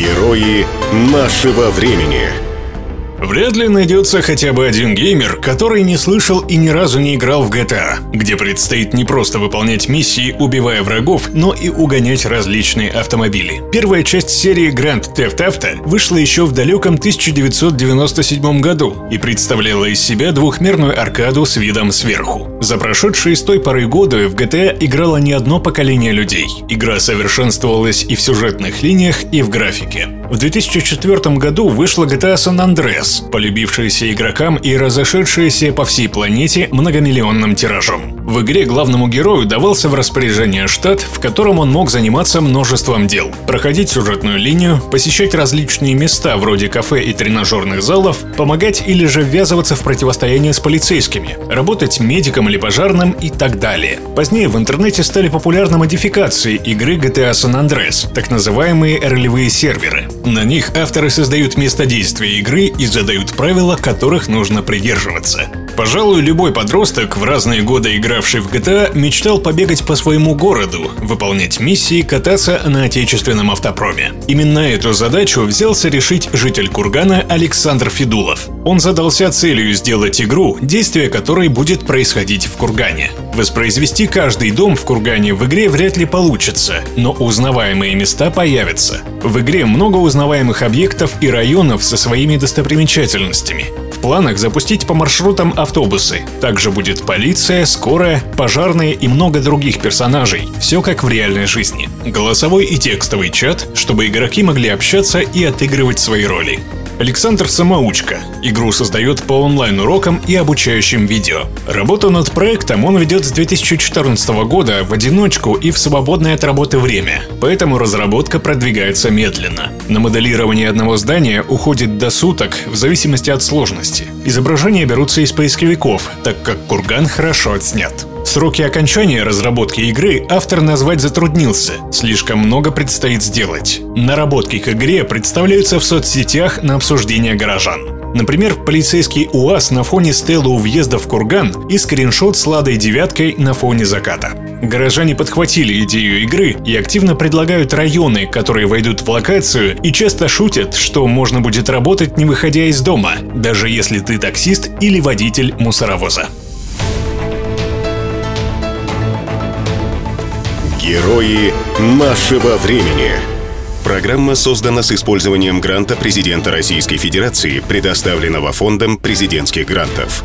Герои нашего времени. Вряд ли найдется хотя бы один геймер, который не слышал и ни разу не играл в GTA, где предстоит не просто выполнять миссии, убивая врагов, но и угонять различные автомобили. Первая часть серии Grand Theft Auto вышла еще в далеком 1997 году и представляла из себя двухмерную аркаду с видом сверху. За прошедшие с той поры годы в GTA играло не одно поколение людей. Игра совершенствовалась и в сюжетных линиях, и в графике. В 2004 году вышла GTA San Andreas, полюбившаяся игрокам и разошедшаяся по всей планете многомиллионным тиражом. В игре главному герою давался в распоряжение штат, в котором он мог заниматься множеством дел. Проходить сюжетную линию, посещать различные места вроде кафе и тренажерных залов, помогать или же ввязываться в противостояние с полицейскими, работать медиком или пожарным и так далее. Позднее в интернете стали популярны модификации игры GTA San Andreas, так называемые ролевые серверы. На них авторы создают место действия игры и задают правила, которых нужно придерживаться. Пожалуй, любой подросток, в разные годы игравший в GTA, мечтал побегать по своему городу, выполнять миссии, кататься на отечественном автопроме. Именно эту задачу взялся решить житель Кургана Александр Федулов. Он задался целью сделать игру, действие которой будет происходить в Кургане. Воспроизвести каждый дом в Кургане в игре вряд ли получится, но узнаваемые места появятся. В игре много узнаваемых объектов и районов со своими достопримечательностями. В планах запустить по маршрутам автобусы. Также будет полиция, скорая, пожарные и много других персонажей. Все как в реальной жизни. Голосовой и текстовый чат, чтобы игроки могли общаться и отыгрывать свои роли. Александр Самоучка. Игру создает по онлайн-урокам и обучающим видео. Работу над проектом он ведет с 2014 года в одиночку и в свободное от работы время, поэтому разработка продвигается медленно. На моделирование одного здания уходит до суток в зависимости от сложности. Изображения берутся из поисковиков, так как курган хорошо отснят. Сроки окончания разработки игры автор назвать затруднился, слишком много предстоит сделать. Наработки к игре представляются в соцсетях на обсуждение горожан. Например, полицейский УАЗ на фоне стелы у въезда в Курган и скриншот с Ладой девяткой на фоне заката. Горожане подхватили идею игры и активно предлагают районы, которые войдут в локацию, и часто шутят, что можно будет работать не выходя из дома, даже если ты таксист или водитель мусоровоза. Герои нашего времени. Программа создана с использованием гранта президента Российской Федерации, предоставленного Фондом президентских грантов.